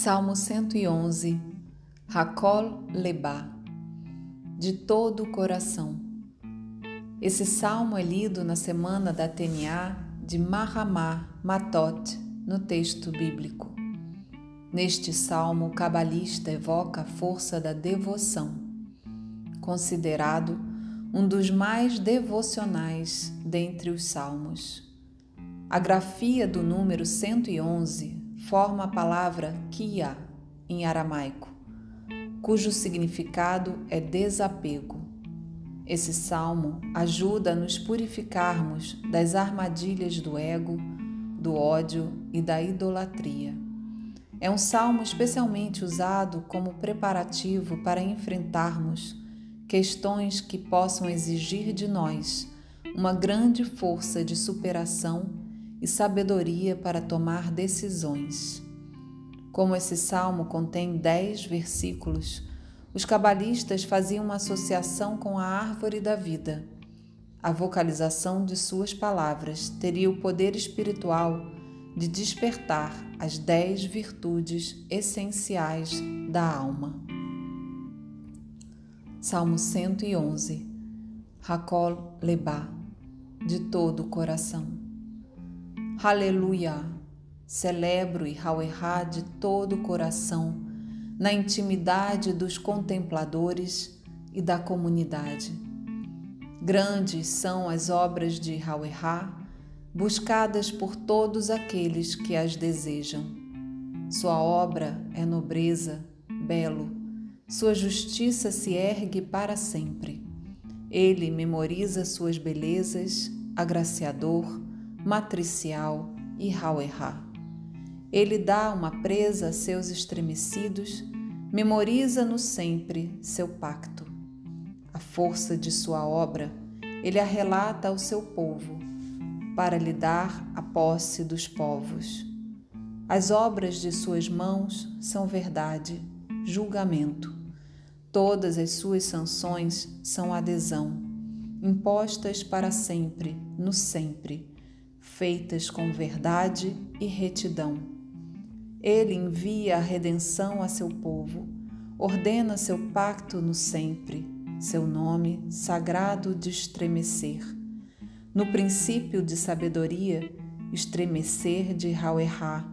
Salmo 111 Hakol Lebá De todo o coração Esse salmo é lido na semana da Teniá de Mahamá Matot no texto bíblico. Neste salmo, o cabalista evoca a força da devoção, considerado um dos mais devocionais dentre os salmos. A grafia do número 111 forma a palavra kia em aramaico, cujo significado é desapego. Esse salmo ajuda a nos purificarmos das armadilhas do ego, do ódio e da idolatria. É um salmo especialmente usado como preparativo para enfrentarmos questões que possam exigir de nós uma grande força de superação e sabedoria para tomar decisões. Como esse salmo contém dez versículos, os cabalistas faziam uma associação com a árvore da vida. A vocalização de suas palavras teria o poder espiritual de despertar as dez virtudes essenciais da alma. Salmo 111 Hakol Lebá De todo o coração. Aleluia! Celebro e Hauerá de todo o coração, na intimidade dos contempladores e da comunidade. Grandes são as obras de Hauerá, buscadas por todos aqueles que as desejam. Sua obra é nobreza, belo, sua justiça se ergue para sempre. Ele memoriza suas belezas, agraciador, matricial e Hauerá. Ele dá uma presa a seus estremecidos, memoriza-no sempre seu pacto. A força de sua obra ele a relata ao seu povo, para lhe dar a posse dos povos. As obras de suas mãos são verdade, julgamento. Todas as suas sanções são adesão, impostas para sempre, no sempre feitas com verdade e retidão. Ele envia a redenção a seu povo, ordena seu pacto no sempre, seu nome sagrado de estremecer. No princípio de sabedoria, estremecer de Hauerá,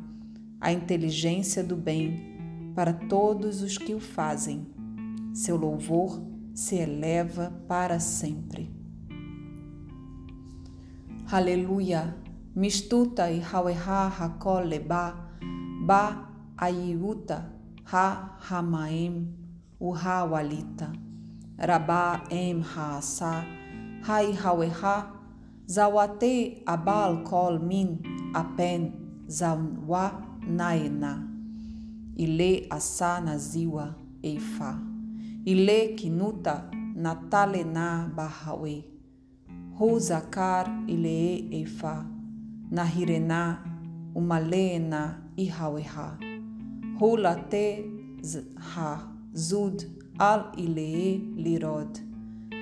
a inteligência do bem para todos os que o fazem. Seu louvor se eleva para sempre. Aleluia! Mistuta i haweha hakol leba, ba ayiuta ha hamaem uha walita. Rabá em haasa, hai haweha, zawate abal kol min apen zawa naena. Ile asa naziwa eifa. Ile kinuta natalena bahawe. Hu zakar ile eifa. Nahirena, Umalena e Haueha. Hulate ha Zud al Ilee Lirod.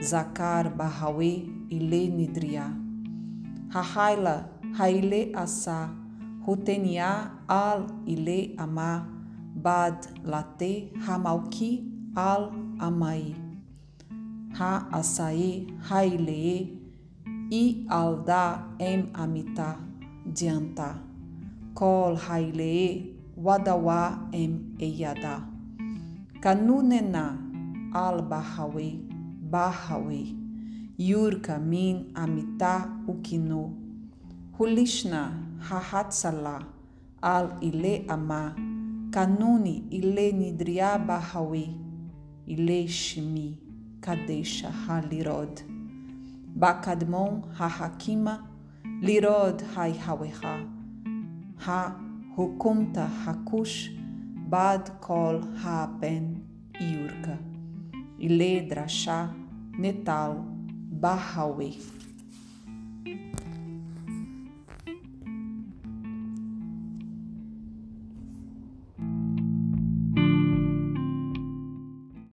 Zakar Bahawe Ile Nidria. Hahaila Haile Asa. Hutenia al Ile Ama. Bad Late Hamalki al Amai. Ha Asae Hailee i alda em amita dianta. Kol haile wadawa em eyada. Kanunena al bahawe bahawe. Yurka min amita ukino. Hulishna hahatsala al ile ama. Kanuni ile nidria bahawe. Ile shimi kadesha halirod. Bakadmon hahakima Lirod hai haweha, ha hukumta hakush, bad kol haapen iurka, ile drasha netal bahawe.